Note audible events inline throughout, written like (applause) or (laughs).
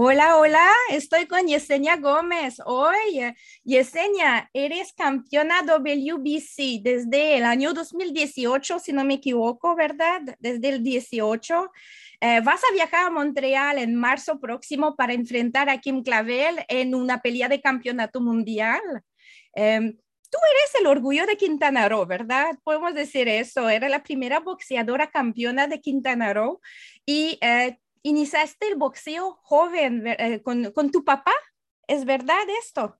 Hola, hola, estoy con Yesenia Gómez. Oye, Yesenia, eres campeona WBC desde el año 2018, si no me equivoco, ¿verdad? Desde el 18. Eh, vas a viajar a Montreal en marzo próximo para enfrentar a Kim Clavel en una pelea de campeonato mundial. Em, tú eres el orgullo de Quintana Roo, ¿verdad? Podemos decir eso. Era la primera boxeadora campeona de Quintana Roo y eh, iniciaste el boxeo joven eh, con, con, tu papá. ¿Es verdad esto?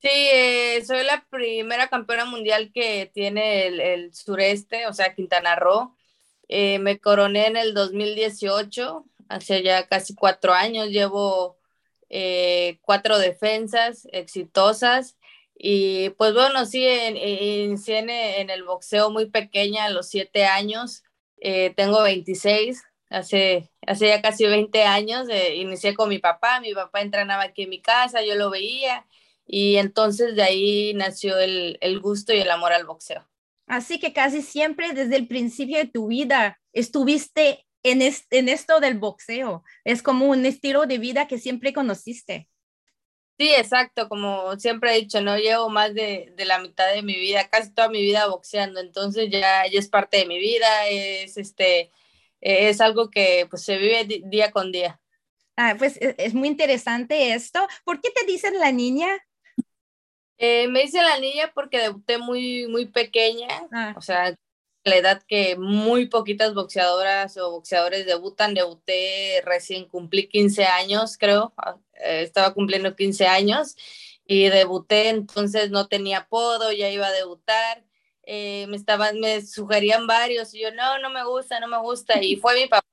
Sí, eh, soy la primera campeona mundial que tiene el, el sureste, o sea, Quintana Roo. Eh, me coroné en el 2018, hace ya casi cuatro años. Llevo cuatro defensas exitosas. Y pues bueno, sí, inicié en, en, el boxeo muy pequeña, a los siete años. tengo 26, hace, hace ya casi 20 años, eh, inicié con mi papá, mi papá entrenaba aquí en mi casa, yo lo veía y entonces de ahí nació el, el gusto y el amor al boxeo. Así que casi siempre desde el principio de tu vida estuviste en, en esto del boxeo. Es como un estilo de vida que siempre conociste. Sí, exacto, como siempre he dicho, no llevo más de, de, la mitad de mi vida, casi toda mi vida boxeando, entonces ya, ya es parte de mi vida, es este, es algo que pues, se vive día con día. Ah, pues e, es muy interesante esto. ¿Por qué te dicen la niña? Eh, me dicen la niña porque debuté muy, muy pequeña, ah. o sea, la edad que muy poquitas boxeadoras o boxeadores debutan, debuté recién, cumplí 15 años, creo, ah, eh, estaba cumpliendo 15 años y debuté, entonces no tenía apodo, ya iba a debutar eh, me estaban, me sugerían varios y yo, no, no me gusta, no me gusta. Y fue mi papá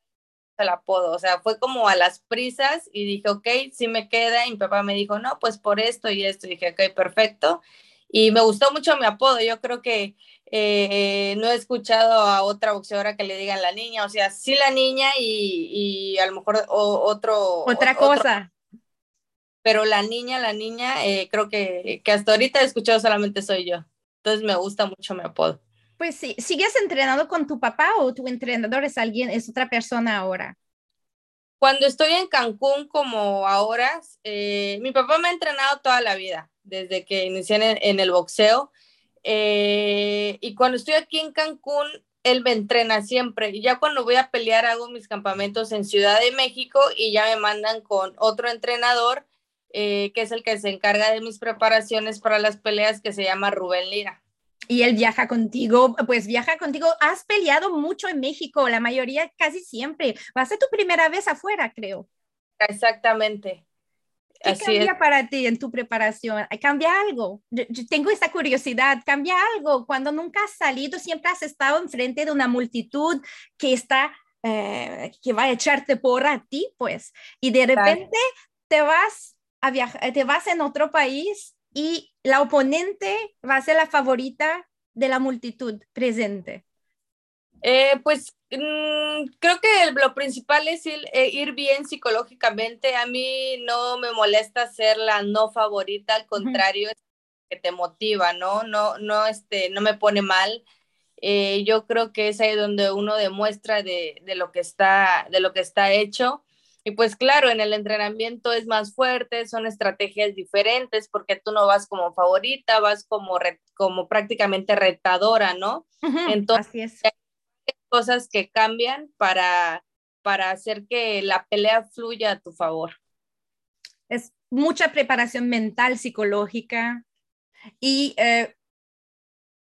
el apodo, o sea, fue como a las prisas y dije, ok, sí me queda. Y mi papá me dijo, no, pues por esto y esto. Y dije, ok, perfecto. Y me gustó mucho mi apodo. Yo creo que eh, no he escuchado a otra boxeadora que le digan la niña, o sea, sí la niña y, y a lo mejor otro. Otra cosa. pero la niña, la niña, eh, creo que, que hasta ahorita he escuchado solamente soy yo. Entonces me gusta mucho mi apodo. Pues sí, ¿sigues entrenando con tu papá o tu entrenador es alguien, es otra persona ahora? Cuando estoy en Cancún como ahora, eh, mi papá me ha entrenado toda la vida, desde que inicié en, el boxeo. Eh, y cuando estoy aquí en Cancún, él me entrena siempre. Y ya cuando voy a pelear, hago mis campamentos en Ciudad de México y ya me mandan con otro entrenador eh, que es el que se encarga de mis preparaciones para las peleas, que se llama Rubén Lira. Y él viaja contigo, pues viaja contigo. Has peleado mucho en México, la mayoría casi siempre. Va a ser tu primera vez afuera, creo. Exactamente. ¿Qué cambia para ti en tu preparación? ¿Cambia algo? Yo, tengo esa curiosidad. ¿Cambia algo? Cuando nunca has salido, siempre has estado enfrente de una multitud que está, eh, que va a echarte por a ti, pues. Y de repente te vas eh, te vas en otro país y la oponente va a ser la favorita de la multitud presente. Eh, pues mm, creo que lo principal es eh, ir, bien psicológicamente. A mí no me molesta ser la no favorita, al contrario, es que te motiva, ¿no? No, no, este, no me pone mal. yo creo que es ahí donde uno demuestra de, de, lo que está, de lo que está hecho. Y pues claro, en el entrenamiento es más fuerte, son estrategias diferentes porque tú no vas como favorita, vas como, como prácticamente retadora, ¿no? Entonces, hay cosas que cambian para, para hacer que la pelea fluya a tu favor. Es mucha preparación mental, psicológica. Y eh,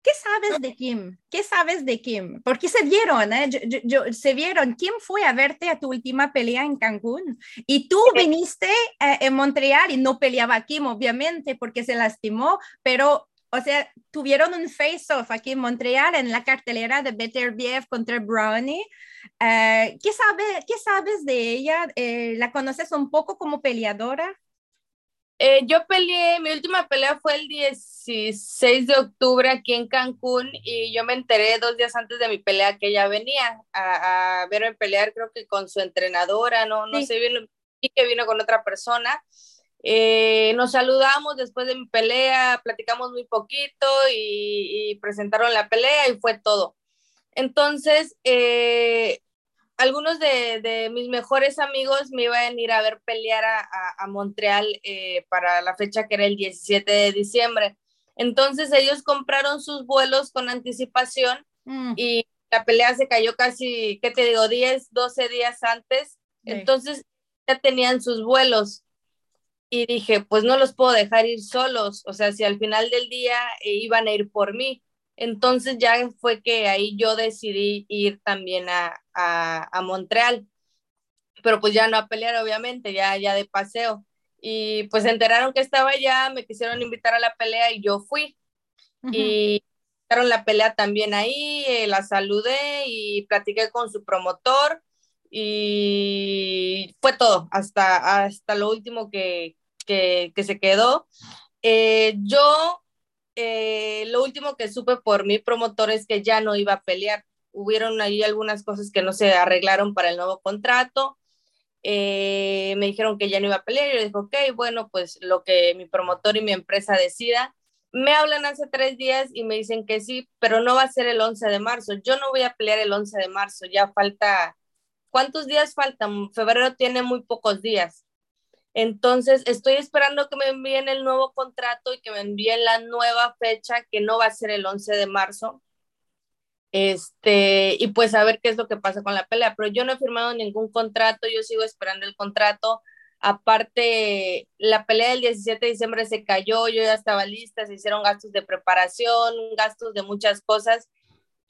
¿Qué sabes de Kim? ¿Qué sabes de Kim? Porque se vieron, eh? yo, se vieron. ¿Quién fue a verte a tu última pelea en Cancún? Y tú viniste eh, en Montreal y no peleaba Kim, obviamente, porque se lastimó, pero, o sea, tuvieron un face-off aquí en Montreal en la cartelera de Better BF contra Brownie. Eh, ¿qué, sabe, ¿Qué sabes de ella? ¿La conoces un poco como peleadora? Eh, yo peleé, mi última pelea fue el 16 de octubre aquí en Cancún y yo me enteré dos días antes de mi pelea que ella venía a, verme pelear, creo que con su entrenadora, no, no sé, vino, y que vino con otra persona. Eh, nos saludamos después de mi pelea, platicamos muy poquito y, presentaron la pelea y fue todo. Entonces, eh, algunos de, mis mejores amigos me iban a ir a ver pelear a, Montreal eh, para la fecha que era el 17 de diciembre. Entonces ellos compraron sus vuelos con anticipación mm. y la pelea se cayó casi, ¿qué te digo? 10, 12 días antes. Entonces ya tenían sus vuelos y dije, pues no los puedo dejar ir solos, o sea, si al final del día eh, iban a ir por mí. Entonces ya fue que ahí yo decidí ir también a, Montreal, pero pues ya no a pelear, obviamente, ya, ya de paseo. Y pues se enteraron que estaba allá, me quisieron invitar a la pelea y yo fui. Y hicieron la pelea también ahí, eh, la saludé y platiqué con su promotor y fue todo, hasta, hasta lo último que, que, se quedó. Eh, yo, eh, lo último que supe por mi promotor es que ya no iba a pelear. Hubieron ahí algunas cosas que no se arreglaron para el nuevo contrato. Eh, me dijeron que ya no iba a pelear. Yo dije, ok, bueno, pues lo que mi promotor y mi empresa decida. Me hablan hace tres días y me dicen que sí, pero no va a ser el 11 de marzo. Yo no voy a pelear el 11 de marzo. Ya falta, ¿cuántos días faltan? Febrero tiene muy pocos días. Entonces, estoy esperando que me envíen el nuevo contrato y que me envíen la nueva fecha, que no va a ser el 11 de marzo. Este, y pues a ver qué es lo que pasa con la pelea. Pero yo no he firmado ningún contrato, yo sigo esperando el contrato. Aparte, la pelea del 17 de diciembre se cayó, yo ya estaba lista, se hicieron gastos de preparación, gastos de muchas cosas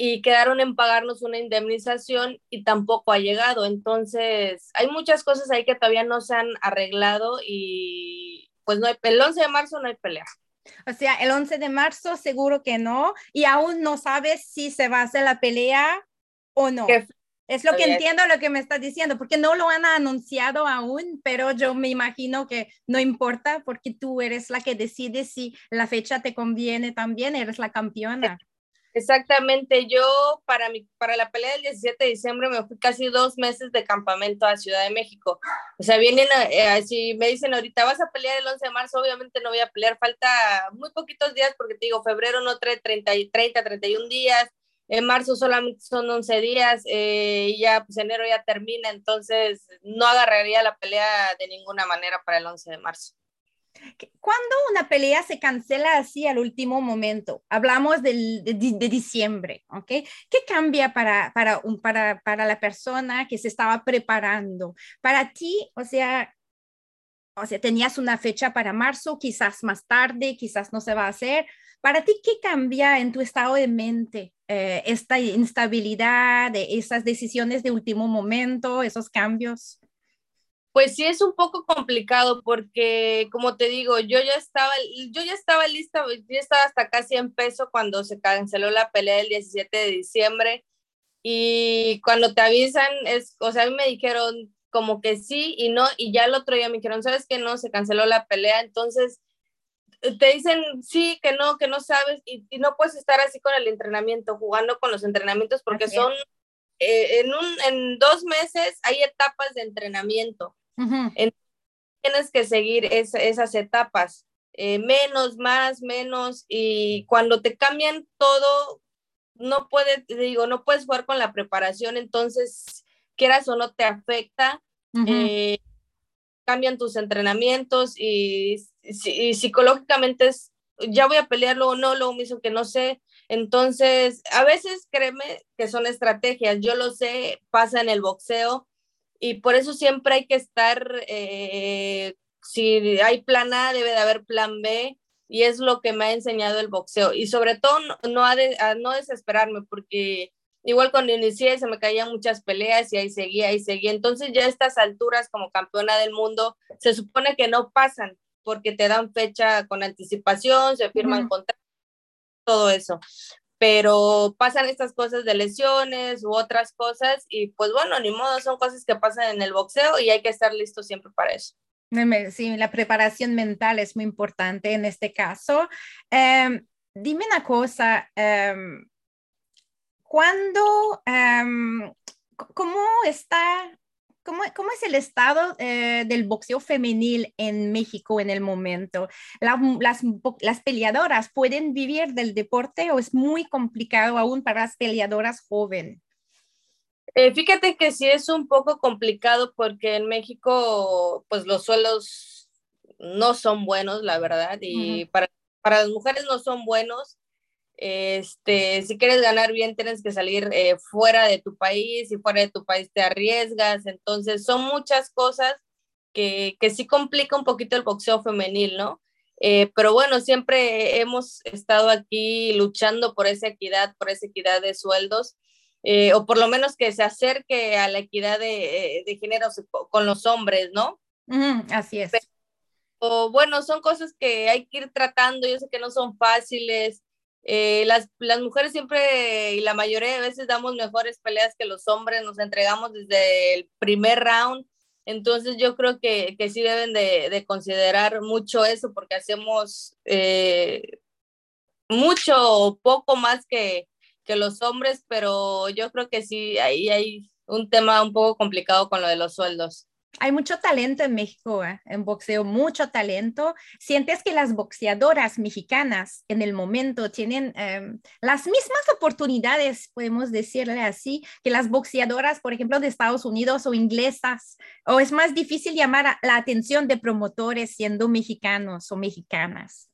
y quedaron en pagarnos una indemnización y tampoco ha llegado. Entonces, hay muchas cosas ahí que todavía no se han arreglado y pues no hay, el 11 de marzo no hay pelea. O sea, el 11 de marzo seguro que no y aún no sabes si se va a hacer la pelea o no. Es lo que entiendo lo que me estás diciendo, porque no lo han anunciado aún, pero yo me imagino que no importa porque tú eres la que decide si la fecha te conviene también, eres la campeona. Exactamente, yo para, mi, para la pelea del 17 de diciembre me fui casi dos meses de campamento a Ciudad de México. O sea, vienen, eh, si me dicen ahorita vas a pelear el 11 de marzo, obviamente no voy a pelear, falta muy poquitos días porque te digo, febrero no trae 30, 30 31 días, en marzo solamente son 11 días eh, y ya pues enero ya termina, entonces no agarraría la pelea de ninguna manera para el 11 de marzo. ¿Cuándo una pelea se cancela así al último momento? Hablamos de, diciembre, ¿ok? ¿Qué cambia para, para, un, para, para la persona que se estaba preparando? Para ti, o sea, o sea, tenías una fecha para marzo, quizás más tarde, quizás no se va a hacer. Para ti, ¿qué cambia en tu estado de mente? Eh, esta instabilidad, de esas decisiones de último momento, esos cambios. Pues sí es un poco complicado porque, como te digo, yo ya estaba, yo ya estaba lista, yo estaba hasta casi en peso cuando se canceló la pelea del 17 de diciembre. Y cuando te avisan, es, o sea, a mí me dijeron como que sí y no, y ya el otro día me dijeron, ¿sabes que no? Se canceló la pelea, entonces te dicen sí, que no, que no sabes y, no puedes estar así con el entrenamiento, jugando con los entrenamientos porque son, eh, en, un, en dos meses hay etapas de entrenamiento. Tienes que seguir esas etapas, eh, menos, más, menos, y cuando te cambian todo, no puedes, digo, no puedes jugar con la preparación, entonces, quieras o no te afecta, eh, cambian tus entrenamientos y, psicológicamente es, ya voy a pelearlo o no, lo mismo que no sé. Entonces, a veces créeme que son estrategias, yo lo sé, pasa en el boxeo, y por eso siempre hay que estar, eh, si hay plan A, debe de haber plan B, y es lo que me ha enseñado el boxeo. Y sobre todo no desesperarme, porque igual cuando inicié se me caían muchas peleas y ahí seguía, ahí seguía. Entonces ya a estas alturas como campeona del mundo se supone que no pasan porque te dan fecha con anticipación, se firman contratos, todo eso pero pasan estas cosas de lesiones u otras cosas y pues bueno, ni modo, son cosas que pasan en el boxeo y hay que estar listo siempre para eso. Sí, la preparación mental es muy importante en este caso. Em, dime una cosa, um, ¿cuándo, em, cómo está ¿Cómo, ¿Cómo, es el estado eh, del boxeo femenil en México en el momento? las, las, peleadoras pueden vivir del deporte o es muy complicado aún para las peleadoras jóvenes? Eh, fíjate que sí es un poco complicado porque en México, pues los suelos no son buenos, la verdad, y para, para las mujeres no son buenos. Este, si quieres ganar bien, tienes que salir eh, fuera de tu país y fuera de tu país te arriesgas. Entonces, son muchas cosas que, que sí complica un poquito el boxeo femenil, ¿no? Eh, pero bueno, siempre hemos estado aquí luchando por esa equidad, por esa equidad de sueldos, eh, o por lo menos que se acerque a la equidad de, de género con los hombres, ¿no? así es. o bueno, son cosas que hay que ir tratando, yo sé que no son fáciles, eh, las, las, mujeres siempre y la mayoría de veces damos mejores peleas que los hombres, nos entregamos desde el primer round, entonces yo creo que, que sí deben de, de, considerar mucho eso porque hacemos eh, mucho o poco más que, que los hombres, pero yo creo que sí, ahí hay un tema un poco complicado con lo de los sueldos. Hay mucho talento en México, ¿eh? en boxeo, mucho talento. ¿Sientes que las boxeadoras mexicanas en el momento tienen em, las mismas oportunidades, podemos decirle así, que las boxeadoras, por ejemplo, de Estados Unidos o inglesas? ¿O es más difícil llamar la atención de promotores siendo mexicanos o mexicanas?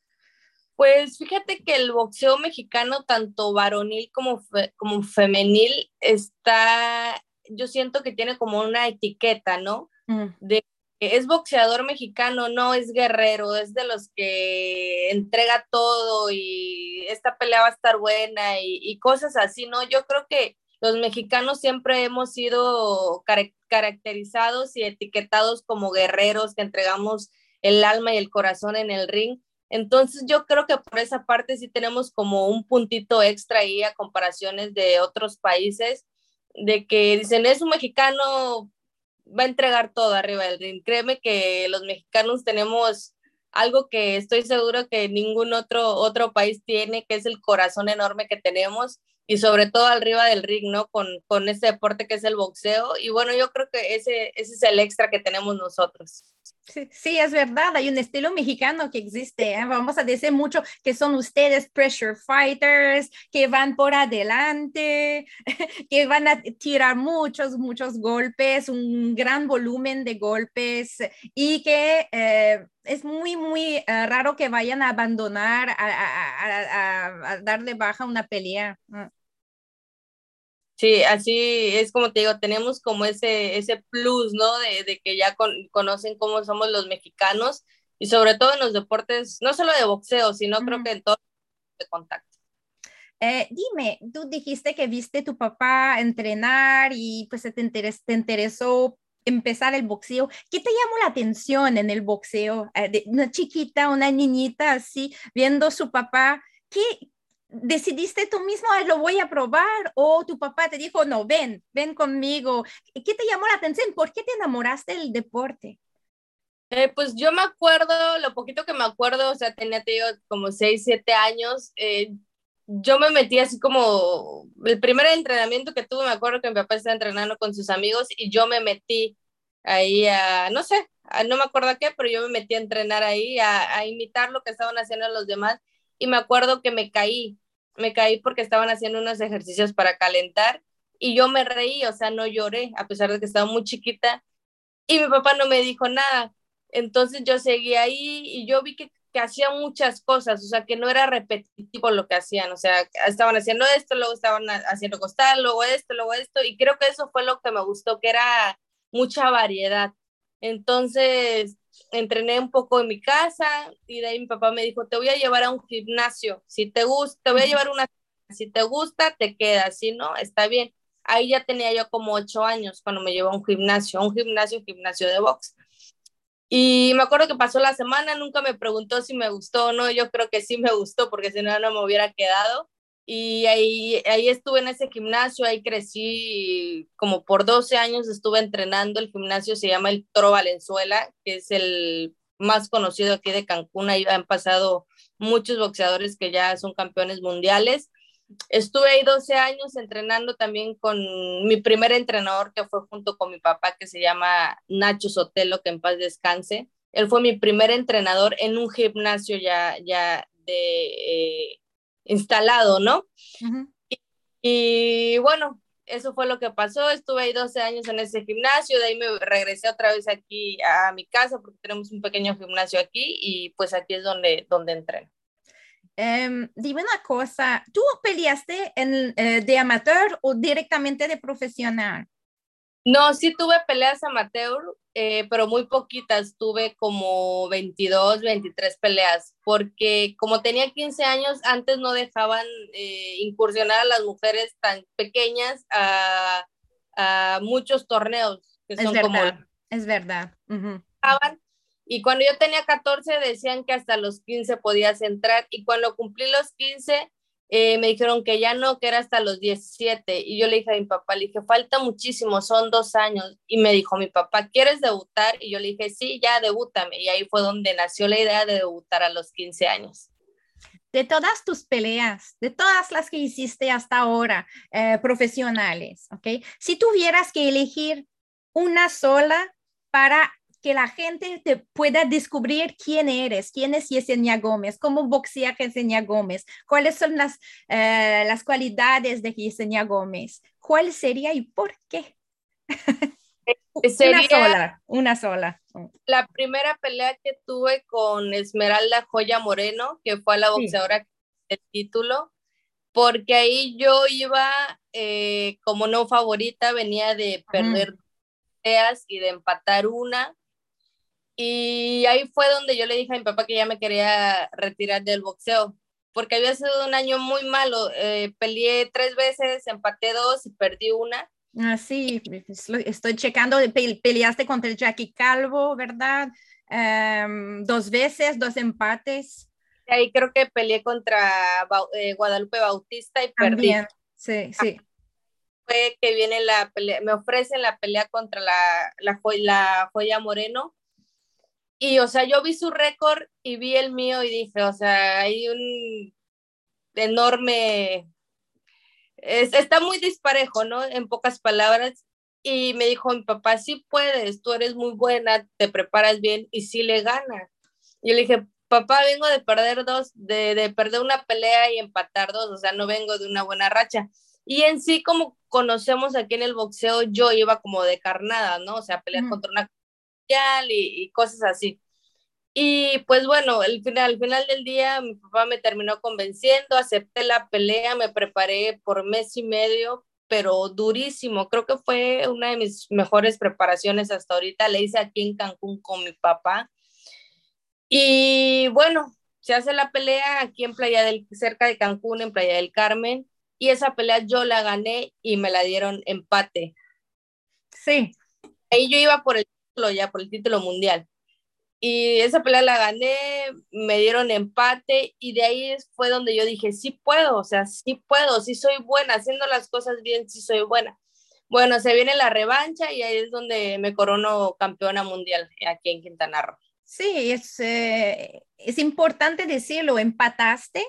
Pues fíjate que el boxeo mexicano, tanto varonil como, como femenil, está, yo siento que tiene como una etiqueta, ¿no? Mm. de es boxeador mexicano, no es guerrero, es de los que entrega todo y esta pelea va a estar buena y, cosas así, ¿no? Yo creo que los mexicanos siempre hemos sido caracterizados y etiquetados como guerreros que entregamos el alma y el corazón en el ring. Entonces yo creo que por esa parte sí tenemos como un puntito extra ahí a comparaciones de otros países, de que dicen, es un mexicano, va a entregar todo arriba del ring. Créeme que los mexicanos tenemos algo que estoy seguro que ningún otro, otro país tiene, que es el corazón enorme que tenemos y sobre todo arriba del ring, ¿no? Con, con este deporte que es el boxeo. Y bueno, yo creo que ese, ese es el extra que tenemos nosotros. Sí, es verdad, hay un estilo mexicano que existe. ¿eh? Vamos a decir mucho que son ustedes pressure fighters, que van por adelante, (laughs) que van a tirar muchos, muchos golpes, un gran volumen de golpes y que eh, es muy, muy eh, raro que vayan a abandonar, a, a, a, de baja una pelea. Sí, así es como te digo, tenemos como ese, ese plus, ¿no? De, de que ya conocen cómo somos los mexicanos y sobre todo en los deportes, no solo de boxeo, sino creo que en todo de contacto. Eh, dime, tú dijiste que viste tu papá entrenar y pues te, te interesó empezar el boxeo. ¿Qué te llamó la atención en el boxeo? Eh, de una chiquita, una niñita así, viendo su papá. ¿Qué, decidiste tú mismo, lo voy a probar, o tu papá te dijo, no, ven, ven conmigo. ¿Qué te llamó la atención? ¿Por qué te enamoraste del deporte? Eh, pues yo me acuerdo, lo poquito que me acuerdo, o sea, tenía como 6, 7 años, eh, yo me metí así como, el primer entrenamiento que tuve, me acuerdo que mi papá estaba entrenando con sus amigos y yo me metí ahí a, no sé, no me acuerdo a qué, pero yo me metí a entrenar ahí, a, a imitar lo que estaban haciendo los demás y me acuerdo que me caí, me caí porque estaban haciendo unos ejercicios para calentar y yo me reí, o sea, no lloré, a pesar de que estaba muy chiquita y mi papá no me dijo nada. Entonces yo seguí ahí y yo vi que, hacían muchas cosas, o sea, que no era repetitivo lo que hacían, o sea, estaban haciendo esto, luego estaban haciendo costal, luego esto, luego esto, y creo que eso fue lo que me gustó, que era mucha variedad. Entonces, entrené un poco en mi casa y de ahí mi papá me dijo, te voy a llevar a un gimnasio, si te gusta, te voy a llevar una, si te gusta, te quedas, si no, está bien. Ahí ya tenía yo como ocho años cuando me llevó a un gimnasio, un gimnasio, gimnasio de box. Y me acuerdo que pasó la semana, nunca me preguntó si me gustó o no, yo creo que sí me gustó porque si no, no me hubiera quedado. Y ahí, ahí estuve en ese gimnasio, ahí crecí como por 12 años, estuve entrenando. El gimnasio se llama el Toro Valenzuela, que es el más conocido aquí de Cancún. Ahí han pasado muchos boxeadores que ya son campeones mundiales. Estuve ahí 12 años entrenando también con mi primer entrenador, que fue junto con mi papá, que se llama Nacho Sotelo, que en paz descanse. Él fue mi primer entrenador en un gimnasio ya, ya de... Eh, instalado, ¿no? y, bueno, eso fue lo que pasó. Estuve ahí 12 años en ese gimnasio, de ahí me regresé otra vez aquí a mi casa porque tenemos un pequeño gimnasio aquí y pues aquí es donde, donde entreno. Em, dime una cosa, ¿tú peleaste en, eh, de amateur o directamente de profesional? No, sí tuve peleas amateur, eh, pero muy poquitas, tuve como 22, 23 peleas, porque como tenía 15 años, antes no dejaban eh, incursionar a las mujeres tan pequeñas a, muchos torneos, que son es verdad, como... Es verdad. Y cuando yo tenía 14 decían que hasta los 15 podías entrar, y cuando cumplí los 15 eh, me dijeron que ya no, que era hasta los 17. Y yo le dije a mi papá, le dije, falta muchísimo, son dos años. Y me dijo mi papá, ¿quieres debutar? Y yo le dije, sí, ya debútame. Y ahí fue donde nació la idea de debutar a los 15 años. De todas tus peleas, de todas las que hiciste hasta ahora, eh, profesionales, ¿ok? Si tuvieras que elegir una sola para que la gente te pueda descubrir quién eres, quién es Yesenia Gómez, cómo boxea Yesenia Gómez, cuáles son las, eh, las cualidades de Yesenia Gómez, cuál sería y por qué. (laughs) una sola, una sola. La primera pelea que tuve con Esmeralda Joya Moreno, que fue la boxeadora del título, porque ahí yo iba eh, como no favorita, venía de perder peleas y de empatar una y ahí fue donde yo le dije a mi papá que ya me quería retirar del boxeo, porque había sido un año muy malo. Eh, peleé tres veces, empaté dos y perdí una. Ah, sí, estoy checando, peleaste contra el Jackie Calvo, ¿verdad? Em, dos veces, dos empates. Ahí creo que peleé contra eh, Guadalupe Bautista y perdí. Sí, sí. Fue que viene la pelea, me ofrecen la pelea contra la, la, la Joya Moreno y, o sea, yo vi su récord y vi el mío y dije, o sea, hay un enorme, está muy disparejo, ¿no? En pocas palabras. Y me dijo mi papá, sí puedes, tú eres muy buena, te preparas bien y sí le ganas. Y yo le dije, papá, vengo de perder dos, de, de perder una pelea y empatar dos, o sea, no vengo de una buena racha. Y en sí, como conocemos aquí en el boxeo, yo iba como de carnada, ¿no? O sea, pelear contra una y, cosas así. Y pues bueno, el final, al final del día mi papá me terminó convenciendo, acepté la pelea, me preparé por mes y medio, pero durísimo. Creo que fue una de mis mejores preparaciones hasta ahorita. Le hice aquí en Cancún con mi papá. Y bueno, se hace la pelea aquí en Playa del, cerca de Cancún, en Playa del Carmen. Y esa pelea yo la gané y me la dieron empate. Sí. Ahí yo iba por el ya, por el título mundial. Y esa pelea la gané, me dieron empate y de ahí fue donde yo dije, sí puedo, o sea, sí puedo, sí soy buena, haciendo las cosas bien, sí soy buena. Bueno, se viene la revancha y ahí es donde me corono campeona mundial aquí en Quintana Roo. Sí, es, eh, es importante decirlo, empataste,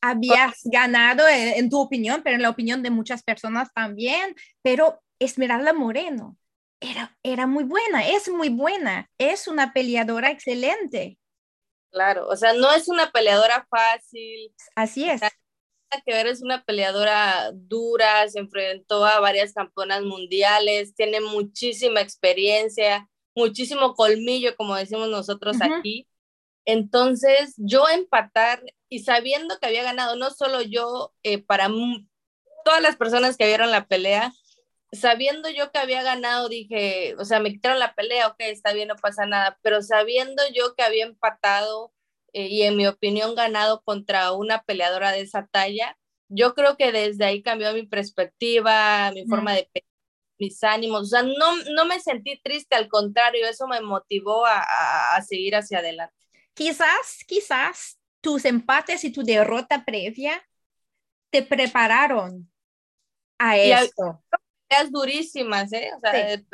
habías ganado en, en, tu opinión, pero en la opinión de muchas personas también, pero Esmeralda Moreno era, era muy buena, es muy buena, es una peleadora excelente. Claro, o sea, no es una peleadora fácil. Así es. Que ver es una peleadora dura, se enfrentó a varias campeonas mundiales, tiene muchísima experiencia, muchísimo colmillo, como decimos nosotros aquí. Entonces, yo empatar y sabiendo que había ganado, no solo yo, eh, para todas las personas que vieron la pelea, sabiendo yo que había ganado, dije, o sea, me quitaron la pelea, ok, está bien, no pasa nada, pero sabiendo yo que había empatado eh, y en mi opinión ganado contra una peleadora de esa talla, yo creo que desde ahí cambió mi perspectiva, mi forma de mis ánimos, o sea, no, no me sentí triste, al contrario, eso me motivó a, a, seguir hacia adelante. Quizás, quizás tus empates y tu derrota previa te prepararon a esto peleas durísimas, ¿eh? O sea, eh,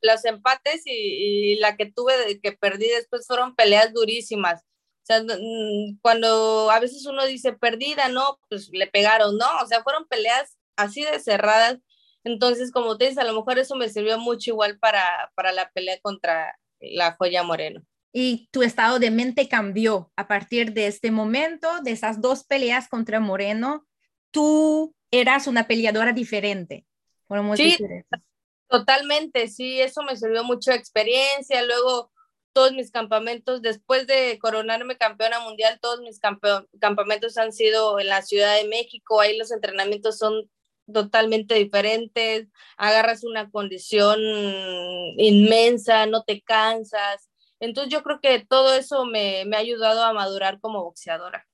los empates y, la que tuve que perdí después fueron peleas durísimas. O sea, cuando a veces uno dice perdida, no, pues le pegaron, no, o sea, fueron peleas así de cerradas. Entonces, como te dices, a lo mejor eso me sirvió mucho igual para, para la pelea contra la joya Moreno. Y tu estado de mente cambió a partir de este momento, de esas dos peleas contra Moreno, tú eras una peleadora diferente. Sí, totalmente, sí, eso me sirvió mucho experiencia. Luego, todos mis campamentos, después de coronarme campeona mundial, todos mis campamentos han sido en la Ciudad de México. Ahí los entrenamientos son totalmente diferentes, agarras una condición inmensa, no te cansas. Entonces yo creo que todo eso me, me ha ayudado a madurar como boxeadora.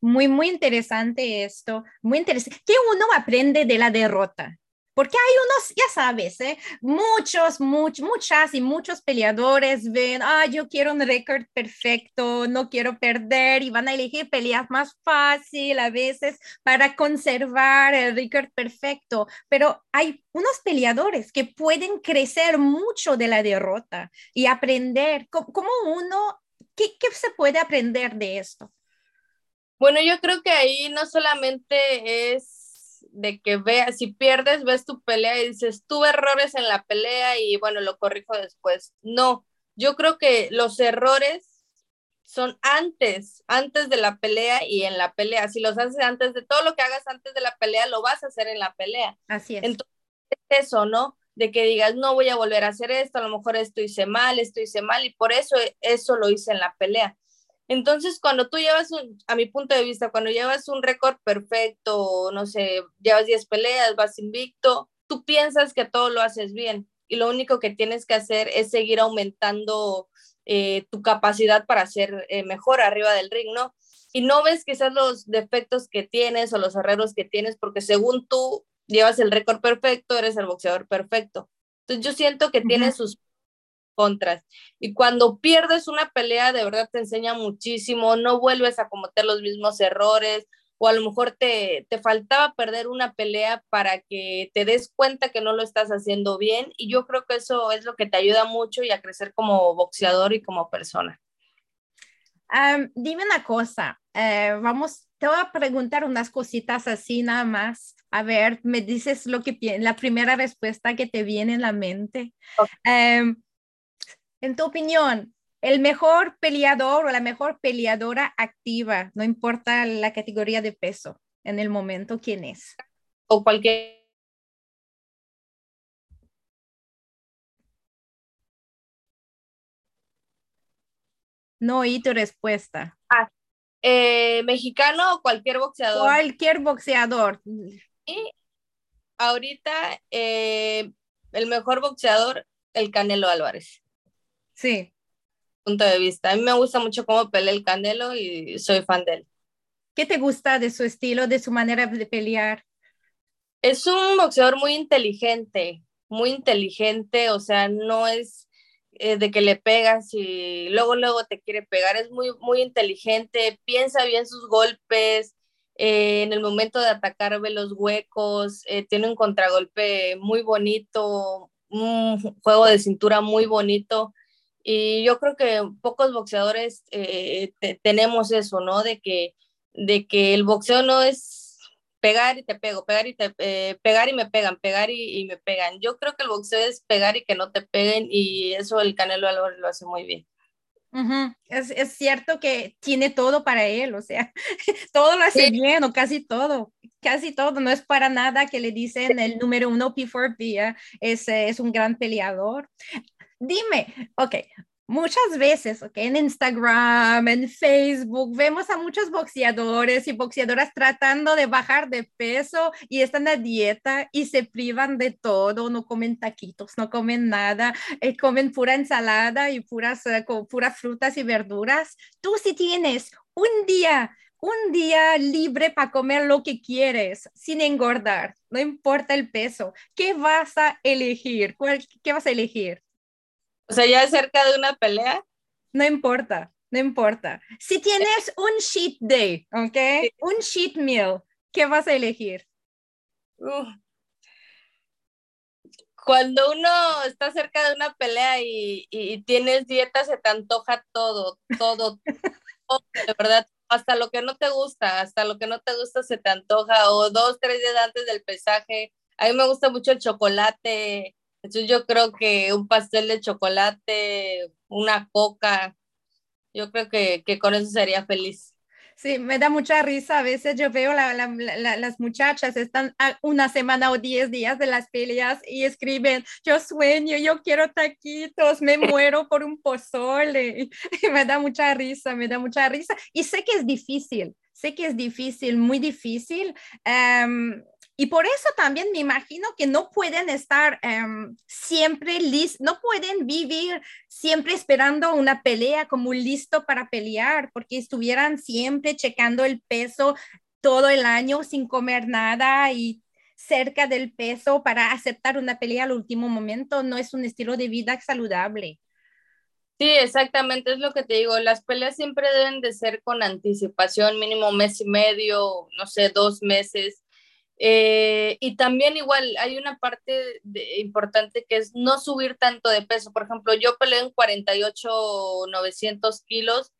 Muy, muy interesante esto, muy interesante. ¿Qué uno aprende de la derrota? Porque hay unos, ya sabes, ¿eh? muchos, muchas y muchos peleadores ven, ah, yo quiero un récord perfecto, no quiero perder y van a elegir peleas más fácil a veces para conservar el récord perfecto. Pero hay unos peleadores que pueden crecer mucho de la derrota y aprender. ¿Cómo, uno, qué, qué se puede aprender de esto? Bueno, yo creo que ahí no solamente es de que veas, si pierdes, ves tu pelea y dices, tuve errores en la pelea y bueno, lo corrijo después. No, yo creo que los errores son antes, antes de la pelea y en la pelea. Si los haces antes de todo lo que hagas antes de la pelea, lo vas a hacer en la pelea. Así es. Entonces, eso, ¿no? De que digas, no voy a volver a hacer esto, a lo mejor esto hice mal, esto hice mal, y por eso eso lo hice en la pelea. Entonces, cuando tú llevas un, a mi punto de vista, cuando llevas un récord perfecto, no sé, llevas 10 peleas, vas invicto, tú piensas que todo lo haces bien y lo único que tienes que hacer es seguir aumentando eh, tu capacidad para ser eh, mejor arriba del ring, ¿no? Y no ves quizás los defectos que tienes o los errores que tienes, porque según tú llevas el récord perfecto, eres el boxeador perfecto. Entonces yo siento que tiene sus contras. Y cuando pierdes una pelea, de verdad te enseña muchísimo, no vuelves a cometer los mismos errores o a lo mejor te, te faltaba perder una pelea para que te des cuenta que no lo estás haciendo bien y yo creo que eso es lo que te ayuda mucho y a crecer como boxeador y como persona. dime una cosa, eh, vamos, te voy a preguntar unas cositas así nada más. A ver, me dices lo que la primera respuesta que te viene en la mente. Em, en tu opinión, el mejor peleador o la mejor peleadora activa, no importa la categoría de peso en el momento, ¿quién es? O cualquier... No oí tu respuesta. Ah, eh, ¿Mexicano o cualquier boxeador? Cualquier boxeador. Y ahorita eh, el mejor boxeador, el Canelo Álvarez. Sí. Punto de vista. A mí me gusta mucho cómo pelea el Canelo y soy fan de él. ¿Qué te gusta de su estilo, de su manera de pelear? Es un boxeador muy inteligente, muy inteligente, o sea, no es eh, de que le pegas y luego, luego te quiere pegar, es muy, muy inteligente, piensa bien sus golpes, eh, en el momento de atacar ve los huecos, eh, tiene un contragolpe muy bonito, un juego de cintura muy bonito. Y yo creo que pocos boxeadores eh, tenemos eso, ¿no? De que, de que el boxeo no es pegar y te pego, pegar y, te, eh, pegar y me pegan, pegar y, me pegan. Yo creo que el boxeo es pegar y que no te peguen y eso el Canelo Álvarez lo hace muy bien. es, es, cierto que tiene todo para él, o sea, (laughs) todo lo hace bien o casi todo, casi todo, no es para nada que le dicen el número uno P4P, es, es un gran peleador. Dime, ok, muchas veces, ok, en Instagram, en Facebook, vemos a muchos boxeadores y boxeadoras tratando de bajar de peso y están a dieta y se privan de todo, no comen taquitos, no comen nada, eh, comen pura ensalada y puras, eh, puras frutas y verduras. Tú si tienes un día un día libre para comer lo que quieres sin engordar, no importa el peso. ¿Qué vas a elegir? ¿Qué vas a elegir? O sea, ya cerca de una pelea. No importa, no importa. Si tienes un cheat day, ¿ok? Un cheat meal, ¿qué vas a elegir? Cuando uno está cerca de una pelea y, tienes dieta, se te antoja todo, todo, (laughs) todo, de verdad, hasta lo que no te gusta, hasta lo que no te gusta se te antoja, o dos, tres días antes del pesaje. A mí me gusta mucho el chocolate, entonces yo creo que un pastel de chocolate, una coca, yo creo que, con eso sería feliz. Sí, me da mucha risa. A veces yo veo la, las muchachas están una semana o diez días de las peleas y escriben, yo sueño, yo quiero taquitos, me muero por un pozole. (laughs) Y me da mucha risa, me da mucha risa. Y sé que es difícil, sé que es difícil, muy difícil. Em, y por eso también me imagino que no pueden estar em, siempre listos, no pueden vivir siempre esperando una pelea como listo para pelear, porque estuvieran siempre checando el peso todo el año sin comer nada y cerca del peso para aceptar una pelea al último momento. No es un estilo de vida saludable. Sí, exactamente, es lo que te digo. Las peleas siempre deben de ser con anticipación, mínimo mes y medio, no sé, dos meses eh, y también igual hay una parte importante que es no subir tanto de peso. Por ejemplo, yo peleo en 48, 900 kilos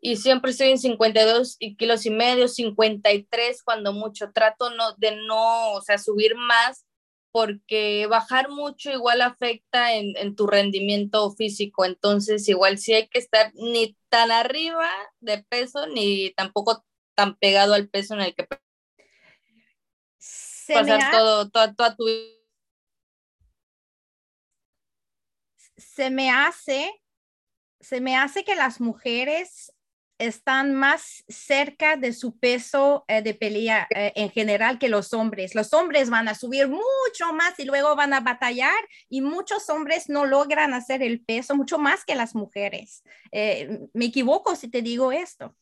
y siempre estoy en 52 kilos y medio, 53 cuando mucho. Trato no, de no, o sea, subir más porque bajar mucho igual afecta en, en tu rendimiento físico. Entonces, igual sí hay que estar ni tan arriba de peso ni tampoco tan pegado al peso en el que se pasar me todo, toda, tu se me hace se me hace que las mujeres están más cerca de su peso eh, de pelea eh, en general que los hombres. Los hombres van a subir mucho más y luego van a batallar y muchos hombres no logran hacer el peso mucho más que las mujeres. Eh, me equivoco si te digo esto.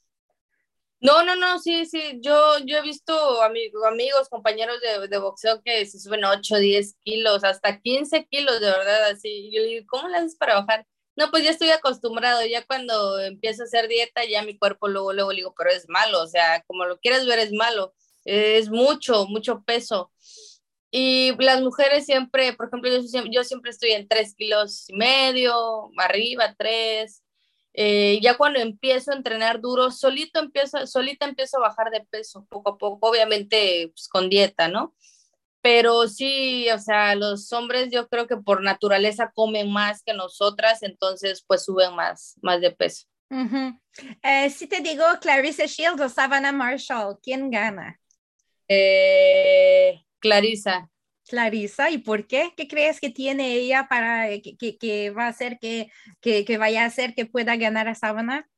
No, no, no, sí, sí, yo, yo he visto amigos, compañeros de, boxeo que se suben 8, 10 kilos, hasta 15 kilos, de verdad, así. Yo le digo, ¿cómo le haces para bajar? No, pues ya estoy acostumbrado, ya cuando empiezo a hacer dieta, ya mi cuerpo luego, luego le digo, pero es malo, o sea, como lo quieres ver, es malo, es mucho, mucho peso. Y las mujeres siempre, por ejemplo, yo, yo siempre estoy en 3 kilos y medio, arriba, 3, eh, ya cuando empiezo a entrenar duro, solito empiezo, solita empiezo a bajar de peso poco a poco, obviamente pues, con dieta, ¿no? Pero sí, o sea, los hombres yo creo que por naturaleza comen más que nosotras, entonces pues suben más, más de peso. Eh, si te digo Clarissa Shields o Savannah Marshall, ¿quién gana? Eh, Clarissa. Clarisa, ¿y por qué? ¿Qué crees que tiene ella para eh, que, va a hacer que, que, vaya a hacer que pueda ganar a Sabana?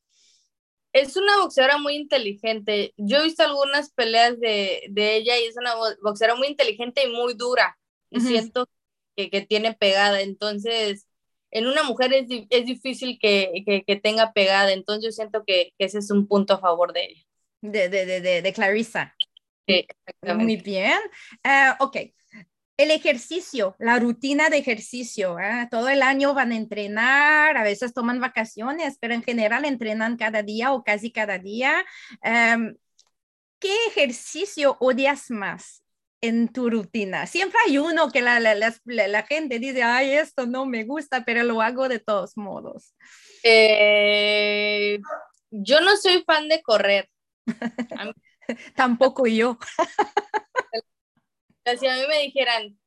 Es una boxeadora muy inteligente. Yo he visto algunas peleas de, ella y es una boxeadora muy inteligente y muy dura. Y siento que, tiene pegada. Entonces, en una mujer es, es difícil que, tenga pegada. Entonces, yo siento que, ese es un punto a favor de ella. De, de, de, de Clarissa. Sí, Muy bien. Uh, ok el ejercicio, la rutina de ejercicio. ¿eh? Todo el año van a entrenar, a veces toman vacaciones, pero en general entrenan cada día o casi cada día. Em, ¿Qué ejercicio odias más en tu rutina? Siempre hay uno que la, la, gente dice, ay, esto no me gusta, pero lo hago de todos modos. Eh, yo no soy fan de correr. (laughs) Tampoco yo. Si a mí me dijeran,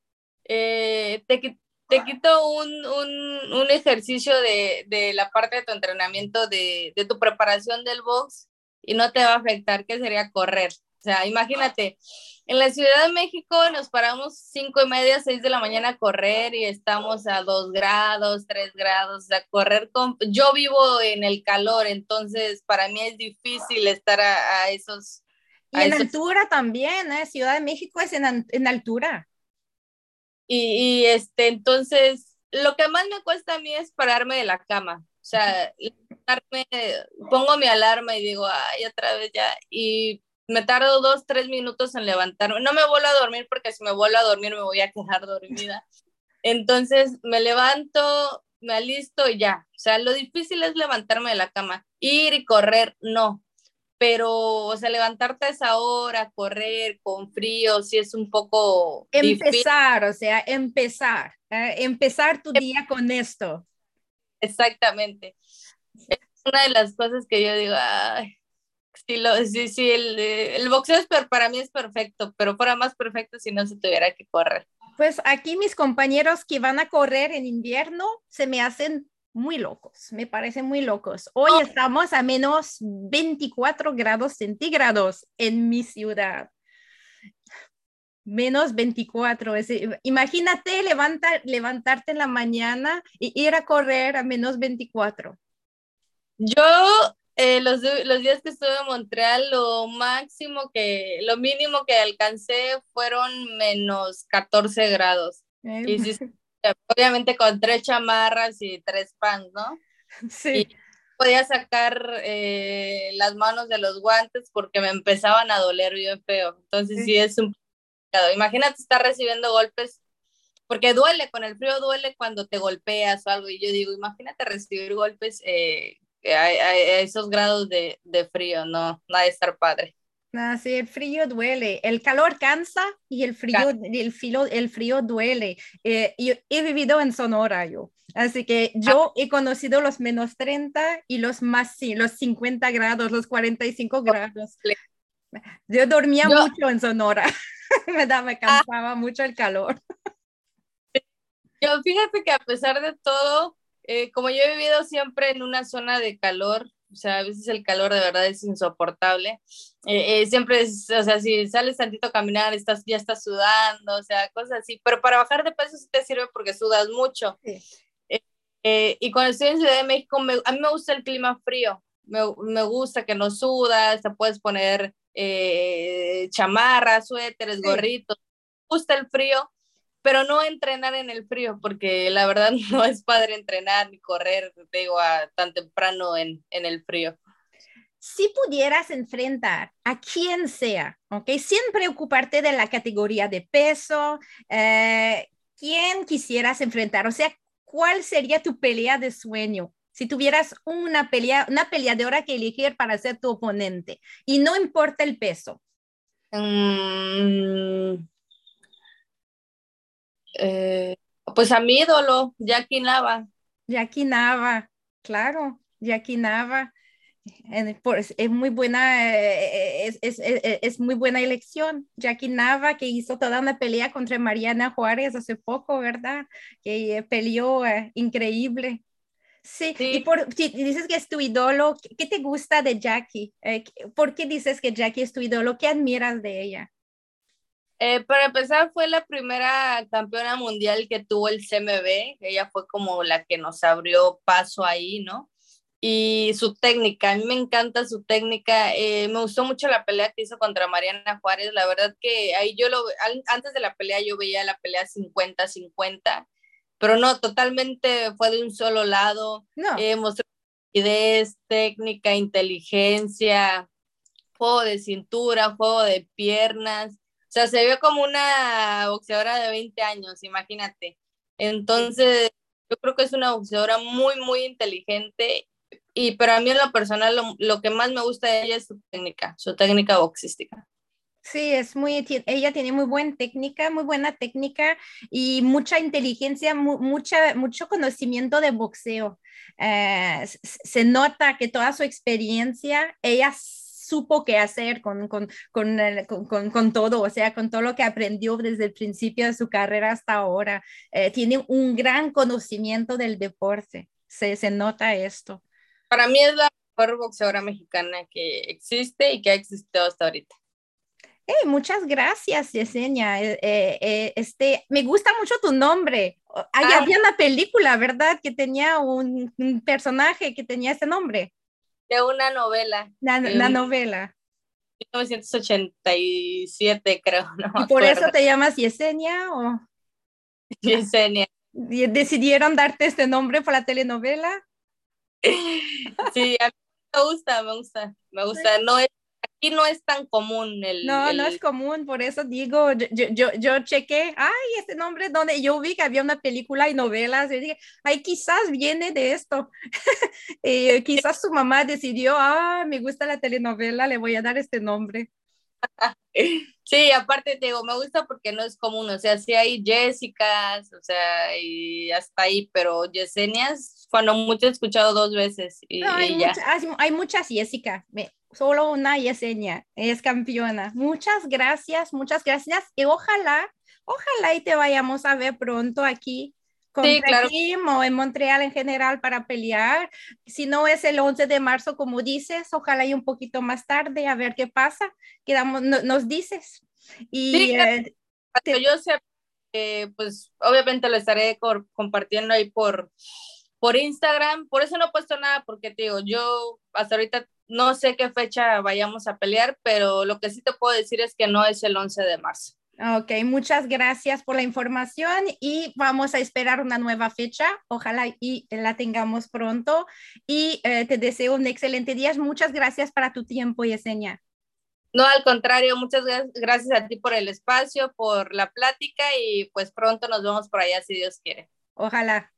eh, te, te, quito un, un, un ejercicio de, de, la parte de tu entrenamiento, de, de, tu preparación del box y no te va a afectar, que sería correr. O sea, imagínate, en la Ciudad de México nos paramos cinco y media, seis de la mañana a correr y estamos a dos grados, tres grados, o sea, correr con... Yo vivo en el calor, entonces para mí es difícil estar a, a esos y en altura también, ¿eh? Ciudad de México es en, en altura. Y, y, este, entonces, lo que más me cuesta a mí es pararme de la cama. O sea, pongo mi alarma y digo, ay, otra vez ya. Y me tardo dos, tres minutos en levantarme. No me vuelvo a dormir porque si me vuelvo a dormir me voy a quedar dormida. (laughs) Entonces me levanto, me alisto y ya. O sea, lo difícil es levantarme de la cama. Ir y correr, no pero, o sea, levantarte a esa hora, correr con frío, sí es un poco... Empezar, o sea, empezar, ¿eh? empezar tu em día con esto. Exactamente. Es una de las cosas que yo digo, ay, sí, sí, el, el boxeo es, para mí es perfecto, pero fuera más perfecto si no se tuviera que correr. Pues aquí mis compañeros que van a correr en invierno se me hacen muy locos, me parece muy locos. Hoy oh. estamos a menos 24 grados centígrados en mi ciudad. Menos 24. imagínate levantar, levantarte en la mañana y ir a correr a menos 24. Yo eh, los, los, días que estuve en Montreal, lo máximo que, lo mínimo que alcancé fueron menos 14 grados. Y (laughs) obviamente con tres chamarras y tres pants, ¿no? Sí. podía sacar eh, las manos de los guantes porque me empezaban a doler bien feo. Entonces sí, es un... Imagínate estar recibiendo golpes, porque duele, con el frío duele cuando te golpeas o algo. Y yo digo, imagínate recibir golpes eh, a, esos grados de, de frío, no, no de estar padre. Ah, sí, el frío duele, el calor cansa y el frío, el frío, el frío duele. Eh, yo he vivido en Sonora yo, así que yo ah. he conocido los menos 30 y los más, sí, los 50 grados, los 45 grados. Yo dormía mucho en Sonora, (laughs) me, da, me ah. cansaba mucho el calor. Yo fíjate que a pesar de todo, eh, como yo he vivido siempre en una zona de calor, o sea, a veces el calor de verdad es insoportable. Eh, eh, siempre es, o sea, si sales tantito a caminar, estás, ya estás sudando, o sea, cosas así, pero para bajar de peso sí te sirve porque sudas mucho. y cuando estoy en Ciudad de México, a mí me gusta el clima frío, me, me gusta que no sudas, te puedes poner chamarras, suéteres, gorritos, me gusta el frío, pero no entrenar en el frío, porque la verdad (laughs) no es padre entrenar ni correr, digo, a, tan temprano en, en el frío. Si pudieras enfrentar a quien sea, ¿ok? Sin preocuparte de la categoría de peso, eh, ¿quién quisieras enfrentar? O sea, ¿cuál sería tu pelea de sueño? Si tuvieras una pelea, una peleadora que elegir para ser tu oponente y no importa el peso. Mm, eh, pues a mi ídolo, Jackie Nava. Jackie Nava, claro, Jackie Nava. Es muy buena, eh, es, es, es, muy buena elección. Jackie Nava, que hizo toda una pelea contra Mariana Juárez hace poco, ¿verdad? Que eh, peleó increíble. Sí, y por, dices que es tu ídolo, ¿qué te gusta de Jackie? ¿Por qué dices que Jackie es tu ídolo? ¿Qué admiras de ella? Eh, para empezar, fue la primera campeona mundial que tuvo el CMB. Ella fue como la que nos abrió paso ahí, ¿no? Y su técnica, a mí me encanta su técnica. Eh, me gustó mucho la pelea que hizo contra Mariana Juárez. La verdad que ahí yo lo, antes de la pelea yo veía la pelea 50-50, pero no, totalmente fue de un solo lado. No. Eh, mostró técnica, inteligencia, juego de cintura, juego de piernas sea, se vio como una boxeadora de 20 años, imagínate. Entonces, yo creo que es una boxeadora muy, muy inteligente. Y pero a mí en lo personal, lo, que más me gusta de ella es su técnica, su técnica boxística. Sí, es muy, ella tiene muy buena técnica, muy buena técnica y mucha inteligencia, mucha, mucho conocimiento de boxeo. Eh, se nota que toda su experiencia, ella supo qué hacer con, con, con, con, con, todo, o sea, con todo lo que aprendió desde el principio de su carrera hasta ahora. Eh, tiene un gran conocimiento del deporte, se, se nota esto. Para mí es la mejor boxeadora mexicana que existe y que ha existido hasta ahorita. Hey, muchas gracias, Yesenia. Eh, eh, este, me gusta mucho tu nombre. Ahí ah. había una película, ¿verdad? Que tenía un, un, personaje que tenía ese nombre de una novela. La, la novela. 1987, creo. (laughs) ¿Y por eso te llamas Yesenia o? Yesenia. ¿Decidieron darte este nombre por la telenovela? (laughs) Sí, a mí me gusta, me gusta, me gusta. No es aquí no es tan común el... No, no es común, por eso digo, yo, yo, yo chequé, ay, este nombre, donde yo vi que había una película y novelas, y dije, ay, quizás viene de esto. (laughs) y quizás su mamá decidió, ah, me gusta la telenovela, le voy a dar este nombre. (laughs) Sí, aparte te digo, me gusta porque no es común, o sea, sí hay Jessicas, o sea, y hasta ahí, pero Yesenias, cuando mucho he escuchado dos veces y, hay, ya. hay, muchas Jessica, solo una Yesenia es campeona. Muchas gracias, muchas gracias y ojalá, ojalá y te vayamos a ver pronto aquí contra o en Montreal en general para pelear. Si no es el 11 de marzo, como dices, ojalá y un poquito más tarde, a ver qué pasa. Quedamos, nos dices. Y eh, yo sé, pues obviamente lo estaré compartiendo ahí por, por Instagram. Por eso no he puesto nada, porque te digo, yo hasta ahorita no sé qué fecha vayamos a pelear, pero lo que sí te puedo decir es que no es el 11 de marzo. Ok, muchas gracias por la información y vamos a esperar una nueva fecha. Ojalá y la tengamos pronto. Y eh, te deseo un excelente día. Muchas gracias para tu tiempo, Yesenia. No, al contrario, muchas gracias a ti por el espacio, por la plática y pues pronto nos vemos por allá si Dios quiere. Ojalá.